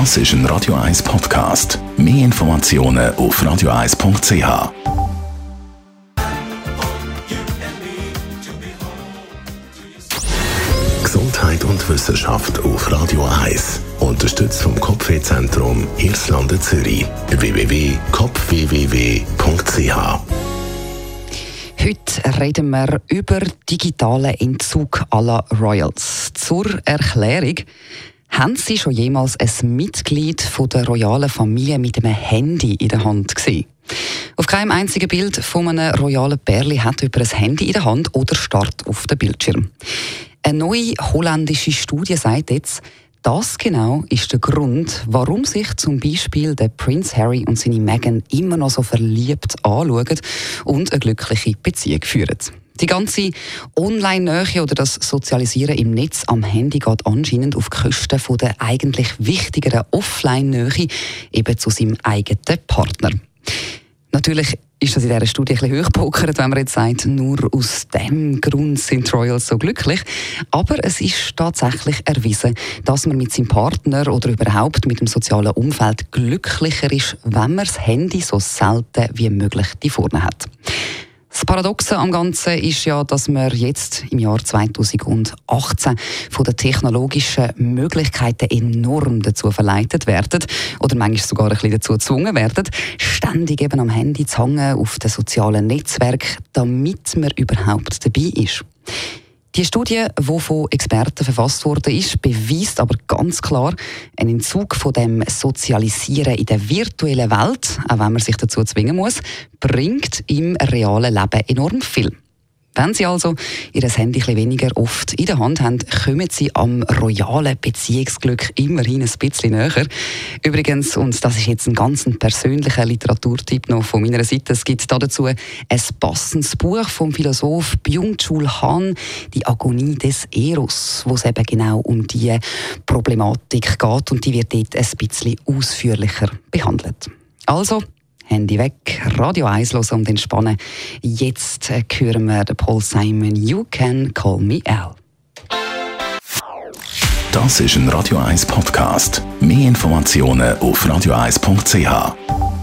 Das ist ein Radio 1 Podcast. Mehr Informationen auf radio1.ch. Gesundheit und Wissenschaft auf Radio 1. Unterstützt vom Kopfwehzentrum Irlande Zürich. www.kopfwww.ch Heute reden wir über digitalen Entzug aller Royals. Zur Erklärung. Haben Sie schon jemals ein Mitglied von der royalen Familie mit einem Handy in der Hand gesehen? Auf keinem einzigen Bild von einem royalen Pärli hat jemand ein Handy in der Hand oder starrt auf dem Bildschirm. Eine neue holländische Studie sagt jetzt, das genau ist der Grund, warum sich zum Beispiel der Prince Harry und seine Meghan immer noch so verliebt anschauen und eine glückliche Beziehung führen. Die ganze Online-Nähe oder das Sozialisieren im Netz am Handy geht anscheinend auf Kosten von der eigentlich wichtigeren Offline-Nähe eben zu seinem eigenen Partner. Natürlich ist das in dieser Studie ein bisschen hochpokert, wenn man jetzt sagt, nur aus dem Grund sind Royals so glücklich. Aber es ist tatsächlich erwiesen, dass man mit seinem Partner oder überhaupt mit dem sozialen Umfeld glücklicher ist, wenn man das Handy so selten wie möglich die vorne hat. Das Paradoxe am Ganzen ist ja, dass wir jetzt im Jahr 2018 von den technologischen Möglichkeiten enorm dazu verleitet werden oder manchmal sogar ein bisschen dazu gezwungen werden, ständig eben am Handy zu hängen, auf den sozialen Netzwerken, damit man überhaupt dabei ist. Die Studie, die von Experten verfasst wurde, ist, beweist aber ganz klar, ein Entzug von dem Sozialisieren in der virtuellen Welt, auch wenn man sich dazu zwingen muss, bringt im realen Leben enorm viel. Wenn Sie also Ihr Handy ein weniger oft in der Hand haben, kommen Sie am royalen Beziehungsglück immerhin ein bisschen näher. Übrigens, und das ist jetzt ein ganz persönlicher Literaturtipp noch von meiner Seite, es gibt dazu ein passendes Buch vom Philosoph Byung-Chul Han, «Die Agonie des Eros», wo es eben genau um diese Problematik geht und die wird dort ein bisschen ausführlicher behandelt. Also, Handy weg, Radio 1 los und entspannen. Jetzt äh, hören wir den Paul Simon You Can Call Me Al. Das ist ein Radio 1 Podcast. Mehr Informationen auf radio1.ch.